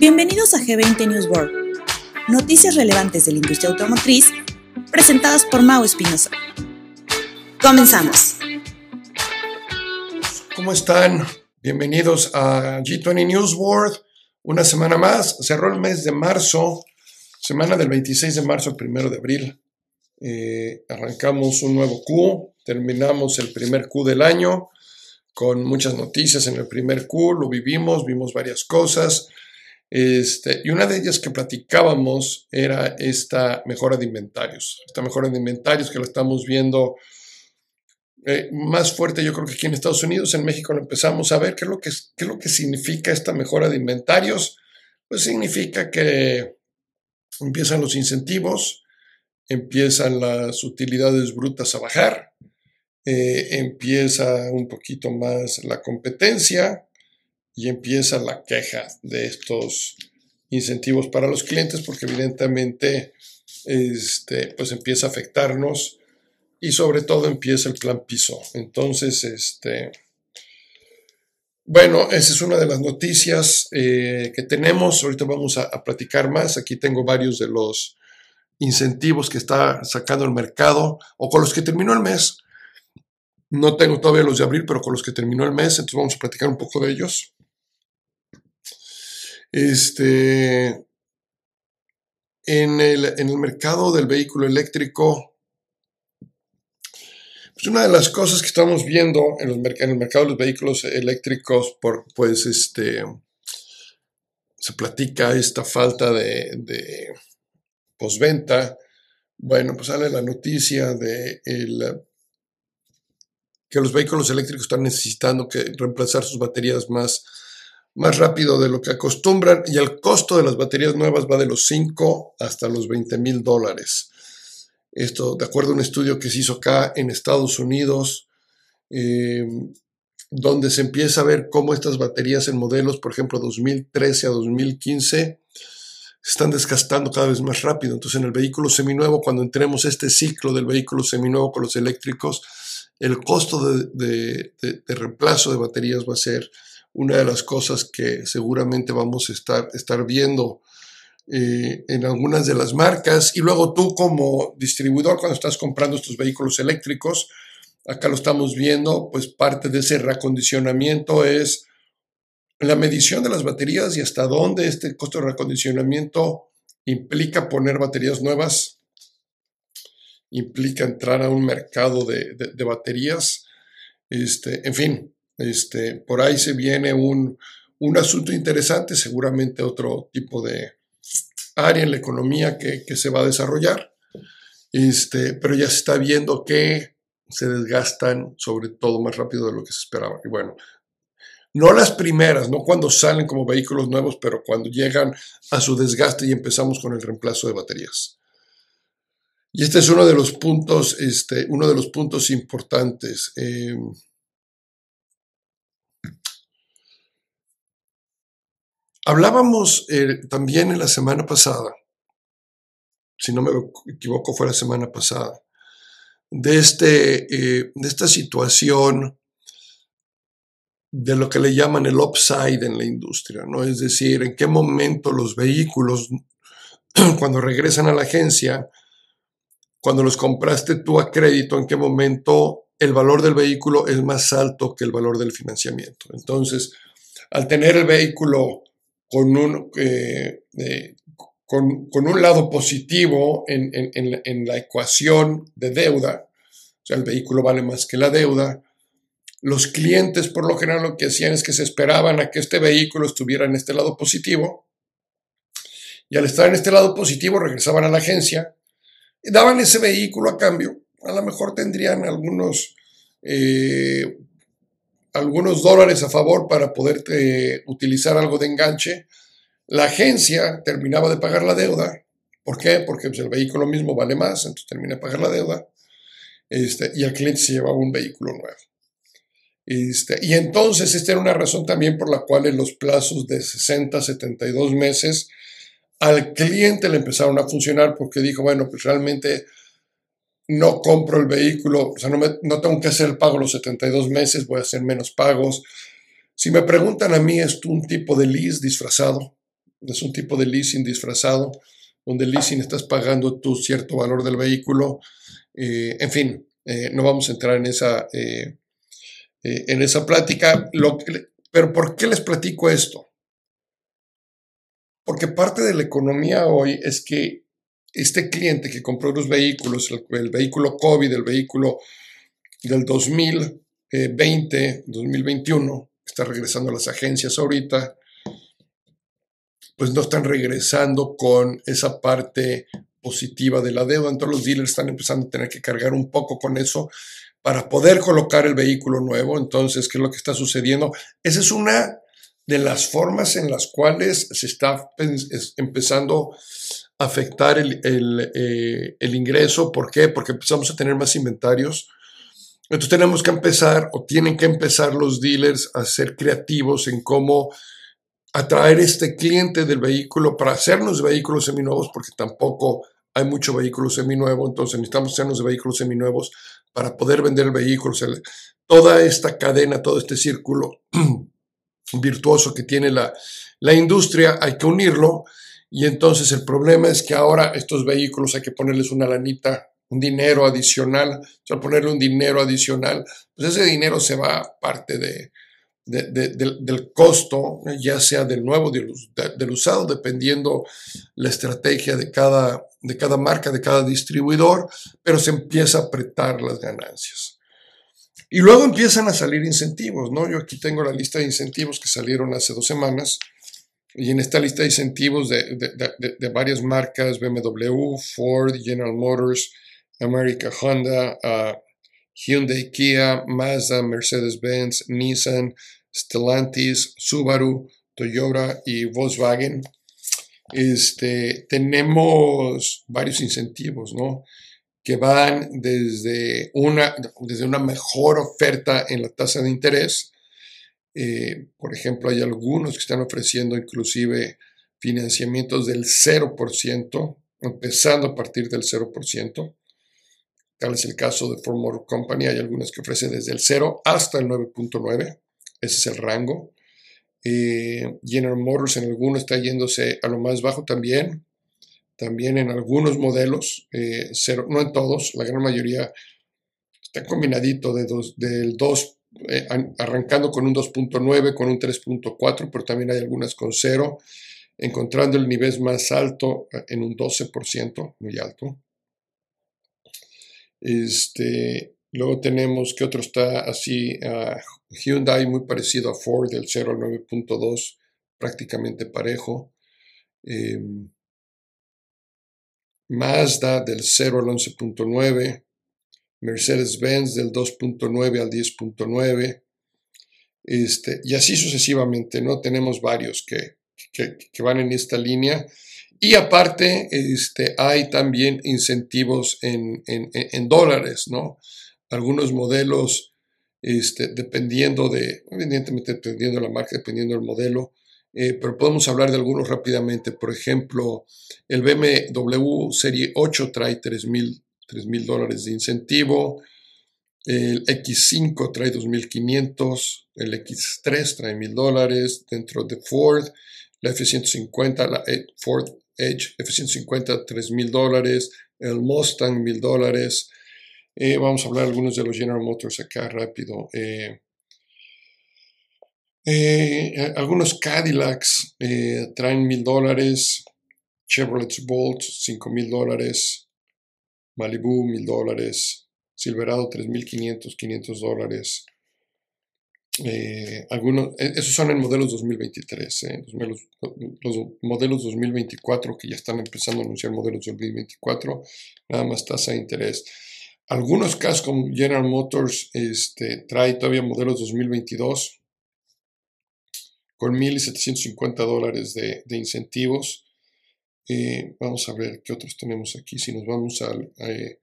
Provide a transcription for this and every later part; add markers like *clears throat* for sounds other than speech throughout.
Bienvenidos a G20 News World, noticias relevantes de la industria automotriz presentadas por Mau Espinosa. Comenzamos. ¿Cómo están? Bienvenidos a G20 News World. Una semana más. Cerró el mes de marzo, semana del 26 de marzo al 1 de abril. Eh, arrancamos un nuevo Q, terminamos el primer Q del año con muchas noticias en el primer Q, lo vivimos, vimos varias cosas. Este, y una de ellas que platicábamos era esta mejora de inventarios. Esta mejora de inventarios que la estamos viendo eh, más fuerte, yo creo que aquí en Estados Unidos, en México lo empezamos a ver. ¿Qué es, lo que, qué es lo que significa esta mejora de inventarios? Pues significa que empiezan los incentivos, empiezan las utilidades brutas a bajar, eh, empieza un poquito más la competencia y empieza la queja de estos incentivos para los clientes porque evidentemente este, pues empieza a afectarnos y sobre todo empieza el plan piso. Entonces, este, bueno, esa es una de las noticias eh, que tenemos. Ahorita vamos a, a, platicar más. Aquí tengo varios de los incentivos que está sacando el mercado o con los que terminó el mes. No tengo todavía los de abril, pero con los que terminó el mes, entonces vamos a platicar un poco de ellos. Este, en el, en el mercado del vehículo eléctrico, pues una de las cosas que estamos viendo en, los, en, el mercado de los vehículos eléctricos, por, pues este, se platica esta falta de, de posventa. Bueno, pues sale la noticia de el que los vehículos eléctricos están necesitando que reemplazar sus baterías más, más rápido de lo que acostumbran y el costo de las baterías nuevas va de los 5 hasta los 20 mil dólares. Esto de acuerdo a un estudio que se hizo acá en Estados Unidos, eh, donde se empieza a ver cómo estas baterías en modelos, por ejemplo, 2013 a 2015, se están desgastando cada vez más rápido. Entonces, en el vehículo seminuevo, cuando entremos este ciclo del vehículo seminuevo con los eléctricos, el costo de, reemplazo de baterías va a ser una de las cosas que seguramente vamos a estar, viendo eh, en algunas de las marcas. Y luego tú como distribuidor, cuando estás comprando estos vehículos eléctricos, acá lo estamos viendo, pues parte de ese reacondicionamiento es la medición de las baterías y hasta dónde este costo de reacondicionamiento implica poner baterías nuevas implica entrar a un mercado de, baterías. Este, en fin, este, por ahí se viene un, asunto interesante, seguramente otro tipo de área en la economía que, se va a desarrollar, este, pero ya se está viendo que se desgastan sobre todo más rápido de lo que se esperaba. Y bueno, no las primeras, no cuando salen como vehículos nuevos, pero cuando llegan a su desgaste y empezamos con el reemplazo de baterías. Y este es uno de los puntos, este, uno de los puntos importantes. Eh, hablábamos eh, también en la semana pasada, si no me equivoco fue la semana pasada, de, este, eh, de esta situación de lo que le llaman el upside en la industria, ¿no? Es decir, en qué momento los vehículos, *clears throat* cuando regresan a la agencia, cuando los compraste tú a crédito, en qué momento el valor del vehículo es más alto que el valor del financiamiento. Entonces, al tener el vehículo con un, eh, eh, con, un lado positivo en, en, la ecuación de deuda, o sea, el vehículo vale más que la deuda, los clientes por lo general lo que hacían es que se esperaban a que este vehículo estuviera en este lado positivo y al estar en este lado positivo regresaban a la agencia daban ese vehículo a cambio. A lo mejor tendrían algunos, eh, algunos dólares a favor para poder utilizar algo de enganche. La agencia terminaba de pagar la deuda. ¿Por qué? Porque pues, el vehículo mismo vale más, entonces termina de pagar la deuda. Este, y el cliente se llevaba un vehículo nuevo. Este, y entonces esta era una razón también por la cual en los plazos de 60, 72 meses al cliente le empezaron a funcionar porque dijo, bueno, pues realmente no compro el vehículo, o sea, no, no tengo que hacer el pago los 72 meses, voy a hacer menos pagos. Si me preguntan a mí, es un tipo de lease disfrazado, es un tipo de leasing disfrazado, donde el leasing estás pagando tu cierto valor del vehículo. Eh, en fin, eh, no vamos a entrar en esa, eh, en esa plática. pero ¿por qué les platico esto? Porque parte de la economía hoy es que este cliente que compró los vehículos, el, vehículo COVID, el vehículo del 2020, 2021, está regresando a las agencias ahorita, pues no están regresando con esa parte positiva de la deuda. Entonces los dealers están empezando a tener que cargar un poco con eso para poder colocar el vehículo nuevo. Entonces, ¿qué es lo que está sucediendo? Esa es una de las formas en las cuales se está empezando a afectar el, eh, el ingreso. ¿Por qué? Porque empezamos a tener más inventarios. Entonces tenemos que empezar o tienen que empezar los dealers a ser creativos en cómo atraer este cliente del vehículo para hacernos vehículos seminuevos, porque tampoco hay mucho vehículo seminuevo, entonces necesitamos hacernos vehículos seminuevos para poder vender el vehículo. toda esta cadena, todo este círculo *clears throat* virtuoso que tiene la, la industria, hay que unirlo. Y entonces el problema es que ahora estos vehículos hay que ponerles una lanita, un dinero adicional. O sea, ponerle un dinero adicional, pues ese dinero se va parte de, del, costo, ya sea del nuevo, del, del, usado, dependiendo la estrategia de cada, de cada marca, de cada distribuidor, pero se empieza a apretar las ganancias. Y luego empiezan a salir incentivos, ¿no? Yo aquí tengo la lista de incentivos que salieron hace dos semanas, y en esta lista de incentivos de, varias marcas, BMW, Ford, General Motors, America Honda, uh, Hyundai, Kia, Mazda, Mercedes-Benz, Nissan, Stellantis, Subaru, Toyota y Volkswagen, este, tenemos varios incentivos, ¿no? Que van desde una, desde una mejor oferta en la tasa de interés. Eh, por ejemplo, hay algunos que están ofreciendo inclusive financiamientos del 0%, empezando a partir del 0%. Tal es el caso de Ford Motor Company. Hay algunas que ofrecen desde el 0 hasta el 9.9. Ese es el rango. Eh, General Motors en algunos está yéndose a lo más bajo también. También en algunos modelos, eh, cero, no en todos, la gran mayoría está combinadito de dos, del 2, eh, arrancando con un 2.9, con un 3.4, pero también hay algunas con 0, encontrando el nivel más alto eh, en un 12%, muy alto. Este, Luego tenemos que otro está así, uh, Hyundai muy parecido a Ford, del 0 al 9.2, prácticamente parejo. Em, Mazda del 0 al 11.9, Mercedes-Benz del 2.9 al 10.9, este, y así sucesivamente, ¿no? Tenemos varios que, que, van en esta línea. Y aparte, este, hay también incentivos en, en, en dólares, ¿no? algunos modelos, este, dependiendo de, evidentemente dependiendo de la marca, dependiendo del modelo, eh, pero podemos hablar de algunos rápidamente. Por ejemplo, el BMW Serie 8 trae 3 mil dólares de incentivo, el X5 trae 2.500, el X3 trae 1.000 dólares, dentro de Ford, la F-150, la e, Ford Edge F-150 3.000 dólares, el Mustang 1.000 dólares, eh, vamos a hablar algunos de los General Motors acá rápido. Eh, eh, algunos Cadillacs traen mil dólares, Chevrolet Bolt cinco mil dólares, Malibu mil dólares, Silverado tres mil quinientos, quinientos dólares. algunos, esos son en modelos 2023, los, modelos, los modelos 2024 que ya están empezando a anunciar modelos 2024, nada más tasa de interés. Algunos casos como General Motors este, trae todavía modelos 2022 con 1.750 dólares de, incentivos. Eh, vamos a ver qué otros tenemos aquí. Si nos vamos al eh,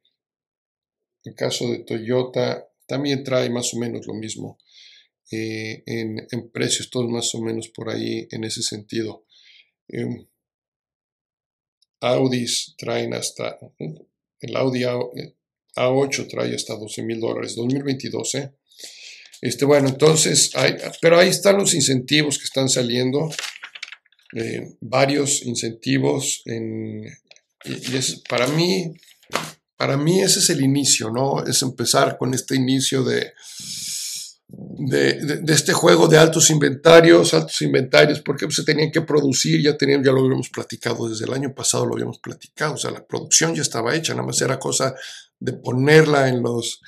el caso de Toyota, también trae más o menos lo mismo eh, en, precios, todos más o menos por ahí en ese sentido. Em, Audis traen hasta el Audi a 8 trae hasta 12 mil dólares. 2022, ¿eh? Este, bueno, entonces, pero ahí están los incentivos que están saliendo, eh, varios incentivos, en, y, es, para mí, para mí ese es el inicio, ¿no? Es empezar con este inicio de, de, este juego de altos inventarios, altos inventarios, porque se tenían que producir, ya, tenían, ya lo habíamos platicado desde el año pasado, lo habíamos platicado, o sea, la producción ya estaba hecha, nada más era cosa de ponerla en, los,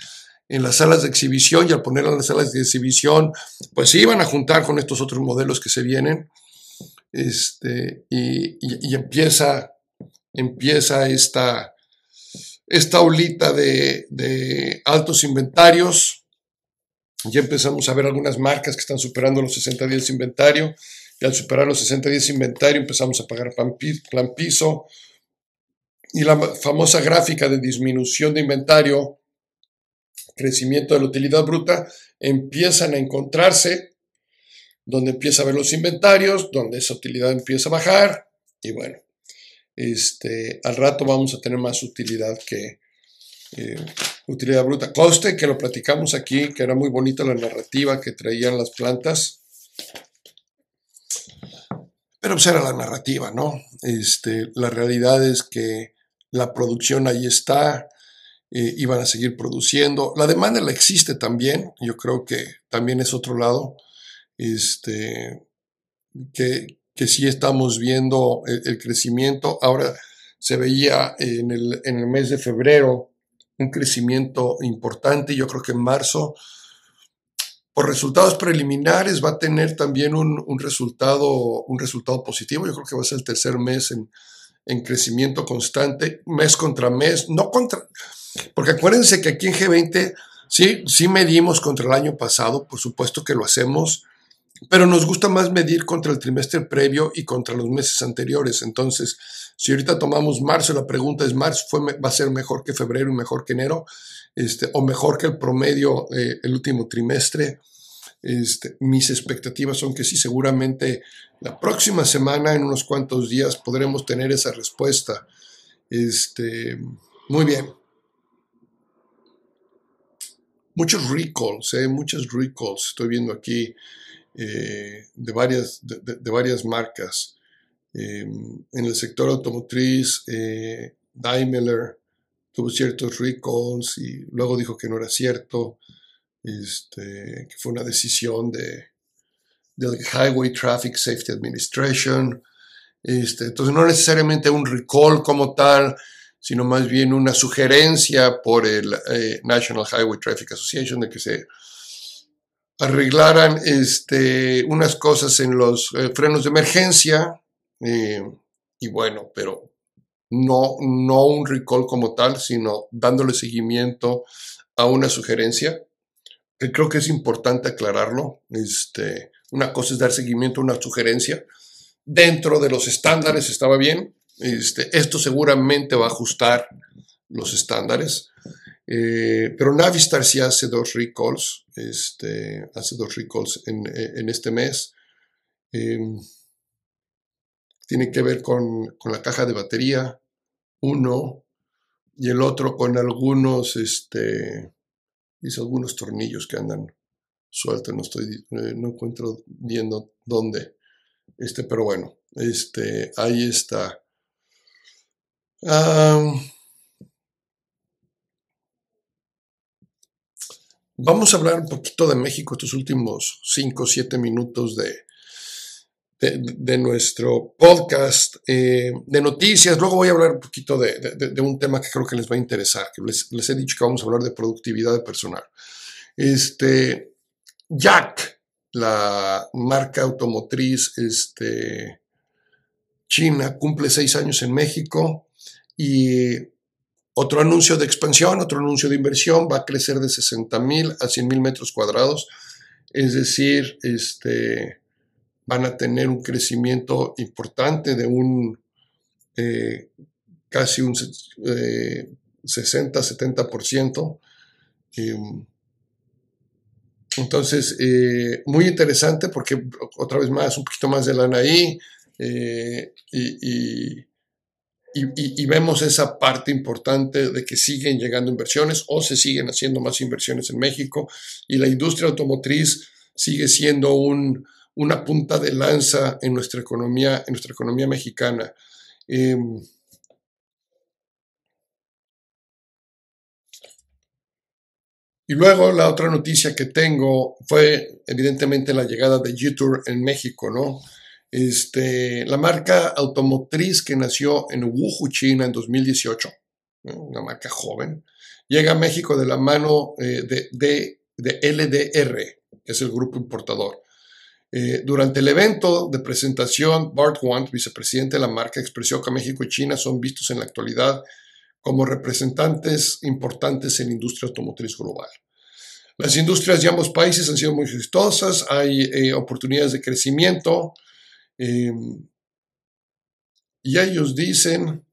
en las salas de exhibición y al ponerla en las salas de exhibición, pues se iban a juntar con estos otros modelos que se vienen este, y, empieza, empieza esta, esta olita de, de altos inventarios ya empezamos a ver algunas marcas que están superando los 60 días de inventario. Y al superar los 60 días de inventario empezamos a pagar plan piso. Y la famosa gráfica de disminución de inventario, crecimiento de la utilidad bruta, empiezan a encontrarse, donde empieza a ver los inventarios, donde esa utilidad empieza a bajar. Y bueno, este, al rato vamos a tener más utilidad que, eh, utilidad bruta. Coste, que lo platicamos aquí, que era muy bonita la narrativa que traían las plantas. Pero pues era la narrativa, ¿no? Este, la realidad es que la producción ahí está, eh, iban a seguir produciendo. La demanda la existe también, yo creo que también es otro lado, este, que, que sí estamos viendo el, el crecimiento. Ahora se veía en el, en el mes de febrero un crecimiento importante. Yo creo que en marzo, por resultados preliminares, va a tener también un, resultado, un resultado positivo. Yo creo que va a ser el tercer mes en, en crecimiento constante, mes contra mes, no contra... Porque acuérdense que aquí en G20 sí, sí medimos contra el año pasado, por supuesto que lo hacemos, pero nos gusta más medir contra el trimestre previo y contra los meses anteriores. Entonces, si ahorita tomamos marzo, la pregunta es, ¿marzo fue, va a ser mejor que febrero y mejor que enero? Este, o mejor que el promedio eh, el último trimestre. Este, mis expectativas son que sí, seguramente la próxima semana, en unos cuantos días, podremos tener esa respuesta. Este, muy bien. Muchos recalls, eh, muchos recalls. Estoy viendo aquí eh, de, varias, de varias marcas. Em, en el sector automotriz, eh, Daimler tuvo ciertos recalls y luego dijo que no era cierto, este, que fue una decisión de, del Highway Traffic Safety Administration. Este, entonces, no necesariamente un recall como tal, sino más bien una sugerencia por el eh, National Highway Traffic Association de que se arreglaran este, unas cosas en los eh, frenos de emergencia eh, y bueno, pero no, no un recall como tal, sino dándole seguimiento a una sugerencia, que creo que es importante aclararlo. Este, una cosa es dar seguimiento a una sugerencia. Dentro de los estándares estaba bien. Este, esto seguramente va a ajustar los estándares. Eh, pero Navistar sí hace dos recalls, este, hace dos recalls en, este mes. Eh, tiene que ver con, la caja de batería, uno, y el otro con algunos, este, algunos tornillos que andan sueltos, no estoy, eh, no encuentro viendo dónde, este, pero bueno, ahí está. Vamos a hablar un poquito de México estos últimos 5 o 7 minutos de, de, nuestro podcast eh, de noticias. Luego voy a hablar un poquito de, un tema que creo que les va a interesar, les, he dicho que vamos a hablar de productividad de personal. Este, Jack, la marca automotriz este, china, cumple seis años en México y otro anuncio de expansión, otro anuncio de inversión, va a crecer de 60 mil a 100 mil metros cuadrados. Es decir, este, van a tener un crecimiento importante de un eh, casi un 60-70%. Eh, em, entonces, eh, muy interesante porque otra vez más, un poquito más de lana ahí y, y, vemos esa parte importante de que siguen llegando inversiones o se siguen haciendo más inversiones en México y la industria automotriz sigue siendo un, una punta de lanza en nuestra economía, en nuestra economía mexicana. Em, y luego la otra noticia que tengo fue evidentemente la llegada de Jetour en México, ¿no? Este, la marca automotriz que nació en Wuhu, China en 2018, una marca joven, llega a México de la mano eh, de, de, de, LDR, que es el grupo importador. Eh, durante el evento de presentación, Bart Want, vicepresidente de la marca, expresó que México y China son vistos en la actualidad como representantes importantes en la industria automotriz global. Las industrias de ambos países han sido muy exitosas, hay eh, oportunidades de crecimiento em, y ellos dicen,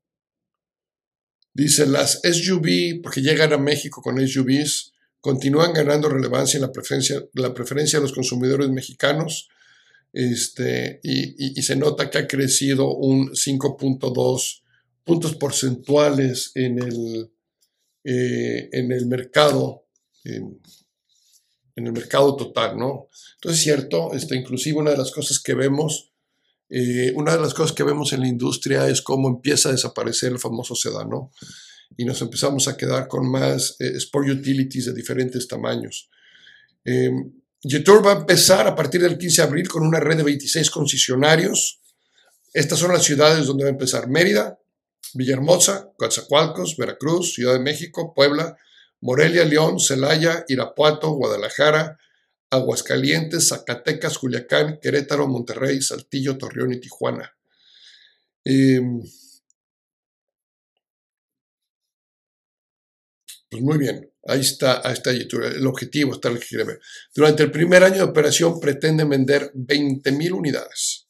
dicen las SUV, porque llegan a México con SUVs, continúan ganando relevancia en la preferencia, la preferencia de los consumidores mexicanos este, y, se nota que ha crecido un 5.2 puntos porcentuales en el, eh, en el mercado, en, el mercado total, ¿no? Entonces es cierto, este, inclusive una de las cosas que vemos, eh, una de las cosas que vemos en la industria es cómo empieza a desaparecer el famoso sedán, ¿no? y nos empezamos a quedar con más eh, Sport Utilities de diferentes tamaños. Eh, va a empezar a partir del 15 de abril con una red de 26 concesionarios. Estas son las ciudades donde va a empezar Mérida, Villahermosa, Coatzacoalcos, Veracruz, Ciudad de México, Puebla, Morelia, León, Celaya, Irapuato, Guadalajara, Aguascalientes, Zacatecas, Culiacán, Querétaro, Monterrey, Saltillo, Torreón y Tijuana. Eh, Pues muy bien, ahí está, ahí está el objetivo está el que quiere ver. Durante el primer año de operación pretenden vender 20.000 unidades.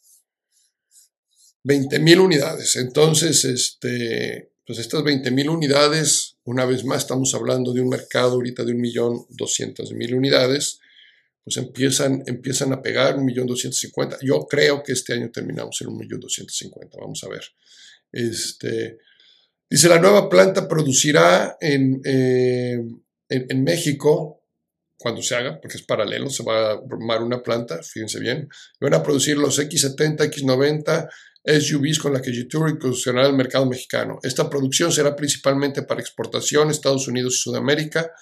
20.000 unidades. Entonces, este, pues estas 20.000 unidades, una vez más estamos hablando de un mercado ahorita de 1.200.000 unidades, pues empiezan, empiezan a pegar 1.250.000. Yo creo que este año terminamos en 1.250.000, vamos a ver. Este, Dice, la nueva planta producirá en, eh, en, México, cuando se haga, porque es paralelo, se va a formar una planta, fíjense bien, van a producir los X70, X90, SUVs con la que Jetour incursionará el mercado mexicano. Esta producción será principalmente para exportación Estados Unidos y Sudamérica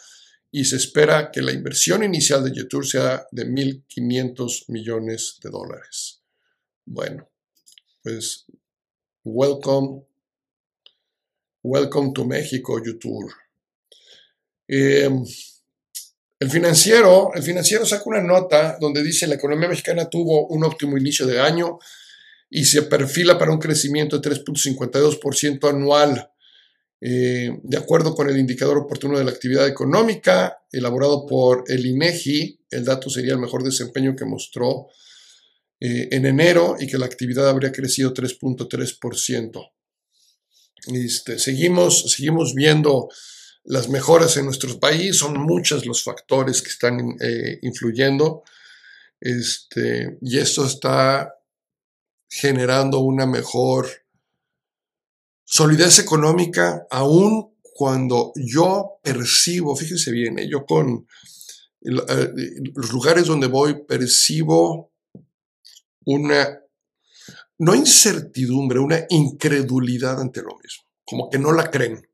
y se espera que la inversión inicial de Jetour sea de 1.500 millones de dólares. Bueno, pues welcome Welcome to México, YouTube. Em, el financiero, el financiero saca una nota donde dice la economía mexicana tuvo un óptimo inicio de año y se perfila para un crecimiento de 3.52% anual. Eh, de acuerdo con el indicador oportuno de la actividad económica elaborado por el INEGI, el dato sería el mejor desempeño que mostró eh, en enero y que la actividad habría crecido 3.3%. Este, seguimos, seguimos viendo las mejoras en nuestro país, son muchos los factores que están eh, influyendo este, y esto está generando una mejor solidez económica, aún cuando yo percibo, fíjense bien, eh, yo con eh, los lugares donde voy percibo una no incertidumbre, una incredulidad ante lo mismo, como que no la creen.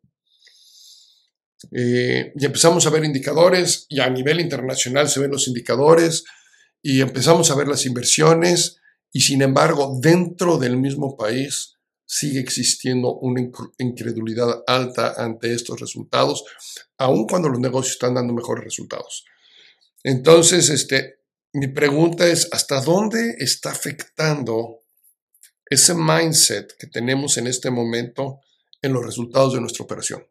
Eh, y empezamos a ver indicadores, y a nivel internacional se ven los indicadores, y empezamos a ver las inversiones, y sin embargo, dentro del mismo país sigue existiendo una incredulidad alta ante estos resultados, aun cuando los negocios están dando mejores resultados. Entonces, este, mi pregunta es, ¿hasta dónde está afectando ese mindset que tenemos en este momento en los resultados de nuestra operación.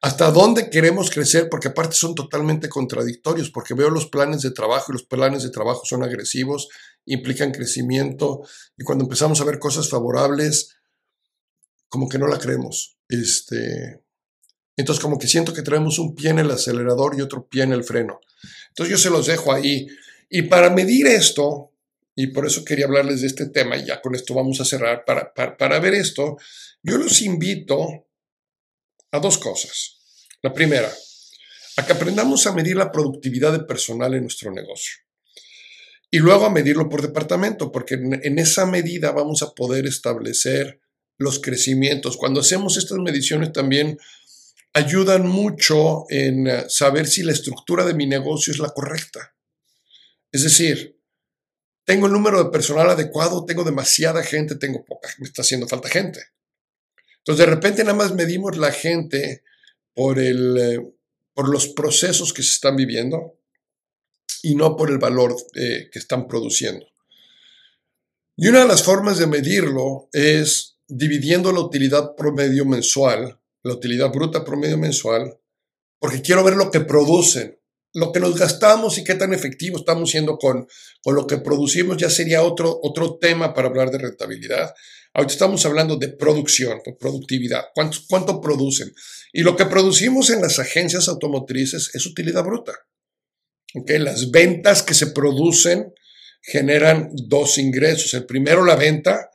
¿Hasta dónde queremos crecer? Porque aparte son totalmente contradictorios, porque veo los planes de trabajo y los planes de trabajo son agresivos, implican crecimiento y cuando empezamos a ver cosas favorables, como que no la creemos. Este, entonces como que siento que traemos un pie en el acelerador y otro pie en el freno. Entonces yo se los dejo ahí. Y para medir esto, y por eso quería hablarles de este tema y ya con esto vamos a cerrar. Para, para, ver esto, yo los invito a dos cosas. La primera, a que aprendamos a medir la productividad de personal en nuestro negocio. Y luego a medirlo por departamento, porque en esa medida vamos a poder establecer los crecimientos. Cuando hacemos estas mediciones también ayudan mucho en eh, saber si la estructura de mi negocio es la correcta. Es decir, tengo el número de personal adecuado, tengo demasiada gente, tengo poca, me está haciendo falta gente. Entonces, de repente nada más medimos la gente por, el, eh, por los procesos que se están viviendo y no por el valor eh, que están produciendo. Y una de las formas de medirlo es dividiendo la utilidad promedio mensual, la utilidad bruta promedio mensual, porque quiero ver lo que producen, lo que nos gastamos y qué tan efectivos estamos siendo con, con lo que producimos ya sería otro, otro tema para hablar de rentabilidad. Ahorita estamos hablando de producción, de productividad, cuánto, cuánto producen. Y lo que producimos en las agencias automotrices es utilidad bruta. ¿Okay? Las ventas que se producen generan dos ingresos. El primero, la venta,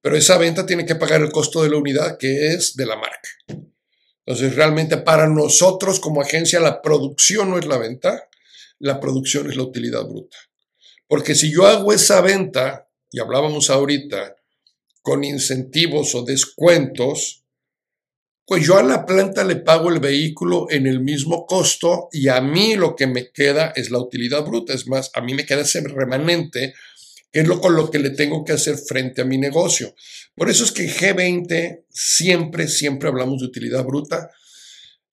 pero esa venta tiene que pagar el costo de la unidad que es de la marca. Entonces, realmente para nosotros como agencia la producción no es la venta, la producción es la utilidad bruta. Porque si yo hago esa venta, y hablábamos ahorita, con incentivos o descuentos, pues yo a la planta le pago el vehículo en el mismo costo y a mí lo que me queda es la utilidad bruta. Es más, a mí me queda ese remanente que es lo con lo que le tengo que hacer frente a mi negocio. Por eso es que en G20 siempre, siempre hablamos de utilidad bruta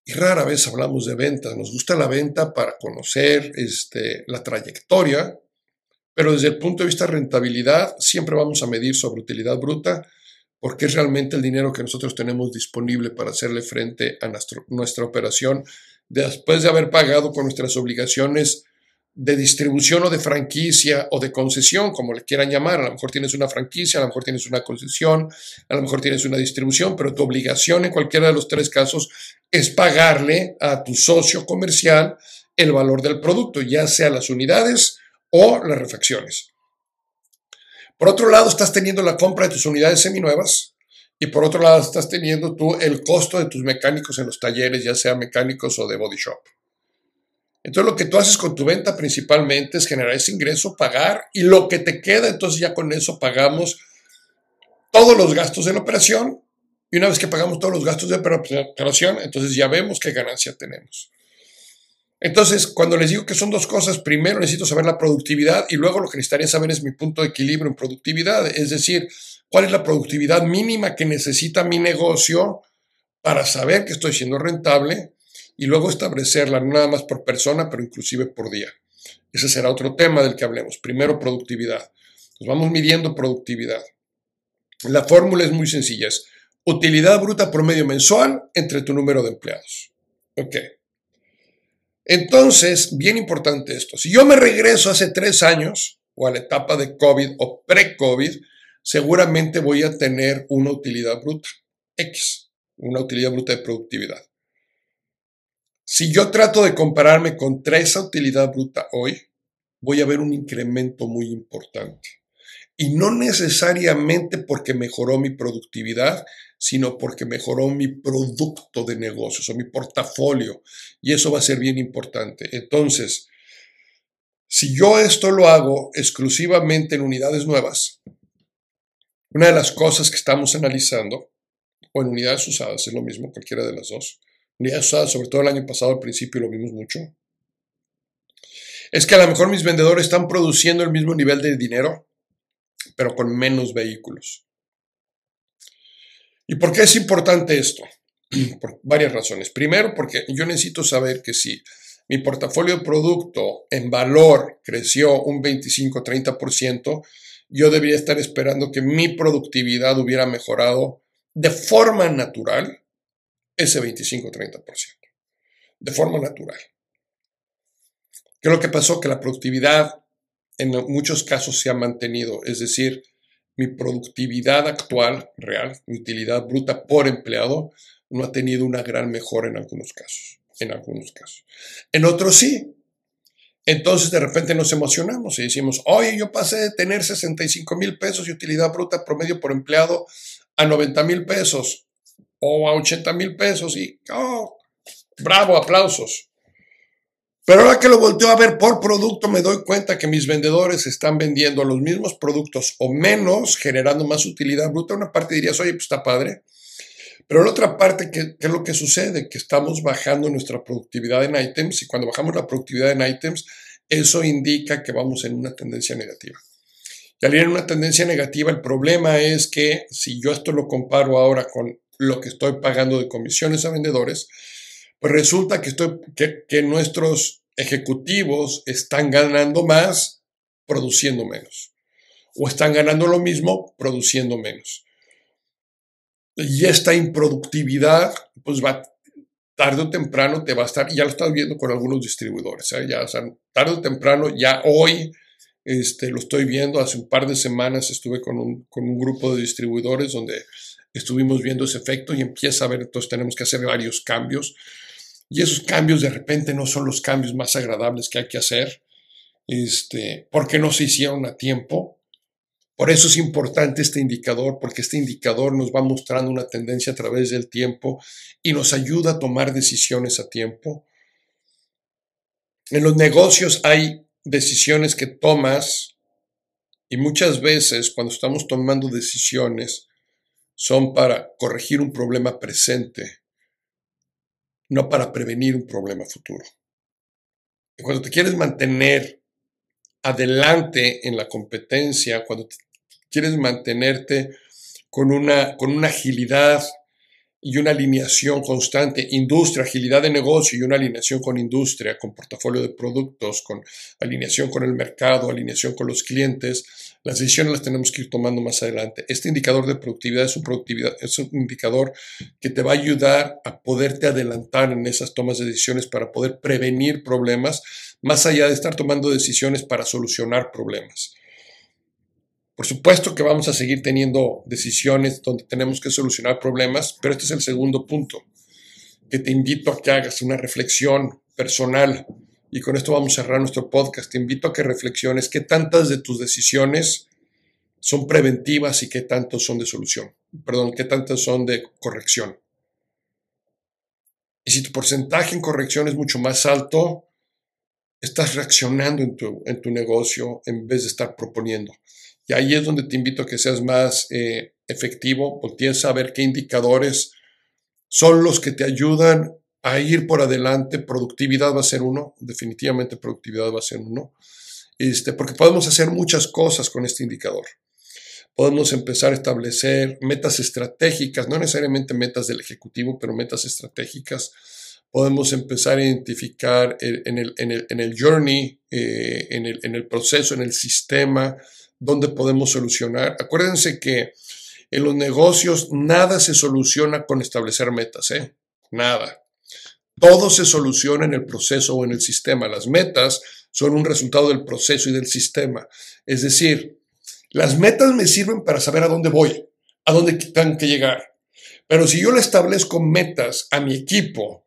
y rara vez hablamos de venta. Nos gusta la venta para conocer este, la trayectoria, pero desde el punto de vista de rentabilidad siempre vamos a medir sobre utilidad bruta porque es realmente el dinero que nosotros tenemos disponible para hacerle frente a nuestra operación después de haber pagado con nuestras obligaciones de distribución o de franquicia o de concesión, como le quieran llamar. A lo mejor tienes una franquicia, a lo mejor tienes una concesión, a lo mejor tienes una distribución, pero tu obligación en cualquiera de los tres casos es pagarle a tu socio comercial el valor del producto, ya sea las unidades o las refacciones. Por otro lado, estás teniendo la compra de tus unidades seminuevas y por otro lado, estás teniendo tú el costo de tus mecánicos en los talleres, ya sea mecánicos o de body shop. Entonces lo que tú haces con tu venta principalmente es generar ese ingreso, pagar y lo que te queda, entonces ya con eso pagamos todos los gastos de la operación y una vez que pagamos todos los gastos de operación, entonces ya vemos qué ganancia tenemos. Entonces, cuando les digo que son dos cosas, primero necesito saber la productividad y luego lo que necesitaría saber es mi punto de equilibrio en productividad, es decir, cuál es la productividad mínima que necesita mi negocio para saber que estoy siendo rentable y luego establecerla no nada más por persona, pero inclusive por día. Ese será otro tema del que hablemos. Primero, productividad. Nos vamos midiendo productividad. La fórmula es muy sencilla. Es utilidad bruta promedio mensual entre tu número de empleados. Ok. Entonces, bien importante esto. Si yo me regreso hace tres años o a la etapa de COVID o pre-COVID, seguramente voy a tener una utilidad bruta. X, una utilidad bruta de productividad. Si yo trato de compararme contra esa utilidad bruta hoy, voy a ver un incremento muy importante. Y no necesariamente porque mejoró mi productividad, sino porque mejoró mi producto de negocios o mi portafolio. Y eso va a ser bien importante. Entonces, si yo esto lo hago exclusivamente en unidades nuevas, una de las cosas que estamos analizando, o en unidades usadas, es lo mismo, cualquiera de las dos, sobre todo el año pasado al principio lo vimos mucho, es que a lo mejor mis vendedores están produciendo el mismo nivel de dinero, pero con menos vehículos. ¿Y por qué es importante esto? *clears throat* Por varias razones. Primero, porque yo necesito saber que si mi portafolio de producto en valor creció un 25-30%, yo debería estar esperando que mi productividad hubiera mejorado de forma natural ese 25-30%, de forma natural. ¿Qué es lo que pasó? Que la productividad en muchos casos se ha mantenido, es decir, mi productividad actual, real, mi utilidad bruta por empleado, no ha tenido una gran mejora en algunos casos, en algunos casos. En otros sí. entonces de repente nos emocionamos y decimos, oye, yo pasé de tener 65 mil pesos y utilidad bruta promedio por empleado a 90 mil pesos o a 80 mil pesos y, oh, bravo, aplausos. Pero ahora que lo volteo a ver por producto, me doy cuenta que mis vendedores están vendiendo los mismos productos o menos, generando más utilidad bruta. Una parte dirías, oye, pues está padre. Pero la otra parte, ¿qué, es lo que sucede? Que estamos bajando nuestra productividad en items y cuando bajamos la productividad en items, eso indica que vamos en una tendencia negativa. Y al ir en una tendencia negativa, el problema es que si yo esto lo comparo ahora con lo que estoy pagando de comisiones a vendedores, pues resulta que, estoy, que, nuestros ejecutivos están ganando más produciendo menos. O están ganando lo mismo produciendo menos. Y esta improductividad, pues va tarde o temprano te va a estar, ya lo estás viendo con algunos distribuidores, ¿eh? ya, tarde o temprano, ya hoy este, lo estoy viendo, hace un par de semanas estuve con un, con un grupo de distribuidores donde estuvimos viendo ese efecto y empieza a ver, entonces tenemos que hacer varios cambios y esos cambios de repente no son los cambios más agradables que hay que hacer, este, porque no se hicieron a tiempo. Por eso es importante este indicador, porque este indicador nos va mostrando una tendencia a través del tiempo y nos ayuda a tomar decisiones a tiempo. En los negocios hay decisiones que tomas y muchas veces cuando estamos tomando decisiones son para corregir un problema presente no para prevenir un problema futuro. cuando te quieres mantener adelante en la competencia, cuando quieres mantenerte con una, con una agilidad y una alineación constante, industria, agilidad de negocio y una alineación con industria, con portafolio de productos, con alineación con el mercado, alineación con los clientes, las decisiones las tenemos que ir tomando más adelante. Este indicador de productividad es un, productividad, es un indicador que te va a ayudar a poderte adelantar en esas tomas de decisiones para poder prevenir problemas, más allá de estar tomando decisiones para solucionar problemas. Por supuesto que vamos a seguir teniendo decisiones donde tenemos que solucionar problemas, pero este es el segundo punto, que te invito a que hagas una reflexión personal. Y con esto vamos a cerrar nuestro podcast. Te invito a que reflexiones qué tantas de tus decisiones son preventivas y qué tantos son de solución. Perdón, qué tantas son de corrección. Y si tu porcentaje en corrección es mucho más alto, estás reaccionando en tu, en tu negocio en vez de estar proponiendo. Y ahí es donde te invito a que seas más eh, efectivo, voltees a ver qué indicadores son los que te ayudan a ir por adelante. Productividad va a ser uno, definitivamente productividad va a ser uno, este, porque podemos hacer muchas cosas con este indicador. Podemos empezar a establecer metas estratégicas, no necesariamente metas del ejecutivo, pero metas estratégicas. Podemos empezar a identificar en el, en el, en el journey, eh, en, el, en el proceso, en el sistema, dónde podemos solucionar. Acuérdense que en los negocios nada se soluciona con establecer metas, ¿eh? Nada. Todo se soluciona en el proceso o en el sistema. Las metas son un resultado del proceso y del sistema. Es decir, las metas me sirven para saber a dónde voy, a dónde tengo que llegar. Pero si yo le establezco metas a mi equipo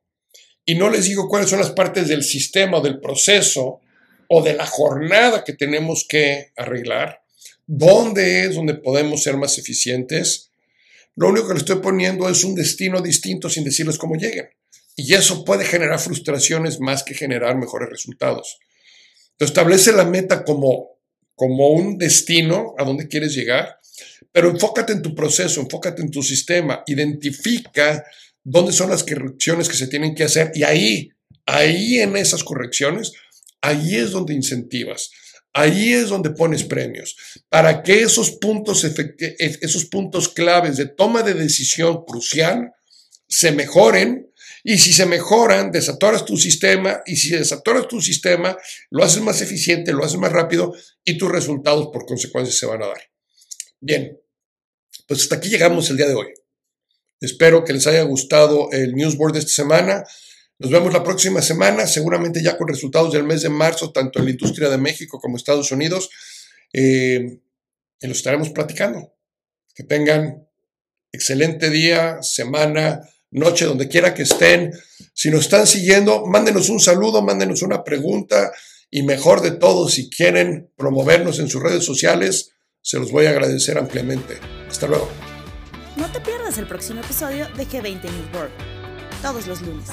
y no les digo cuáles son las partes del sistema o del proceso o de la jornada que tenemos que arreglar, ¿Dónde es donde podemos ser más eficientes? Lo único que le estoy poniendo es un destino distinto sin decirles cómo lleguen. Y eso puede generar frustraciones más que generar mejores resultados. Entonces, establece la meta como, como un destino a donde quieres llegar, pero enfócate en tu proceso, enfócate en tu sistema, identifica dónde son las correcciones que se tienen que hacer y ahí, ahí en esas correcciones, ahí es donde incentivas. Ahí es donde pones premios, para que esos puntos, esos puntos claves de toma de decisión crucial se mejoren y si se mejoran, desatoras tu sistema y si desatoras tu sistema, lo haces más eficiente, lo haces más rápido y tus resultados por consecuencia se van a dar. Bien, pues hasta aquí llegamos el día de hoy. Espero que les haya gustado el newsboard de esta semana. Nos vemos la próxima semana, seguramente ya con resultados del mes de marzo, tanto en la industria de México como Estados Unidos. Eh, y lo estaremos platicando. Que tengan excelente día, semana, noche, donde quiera que estén. Si nos están siguiendo, mándenos un saludo, mándenos una pregunta y mejor de todo, si quieren promovernos en sus redes sociales, se los voy a agradecer ampliamente. Hasta luego. No te pierdas el próximo episodio de G20 News World, todos los lunes.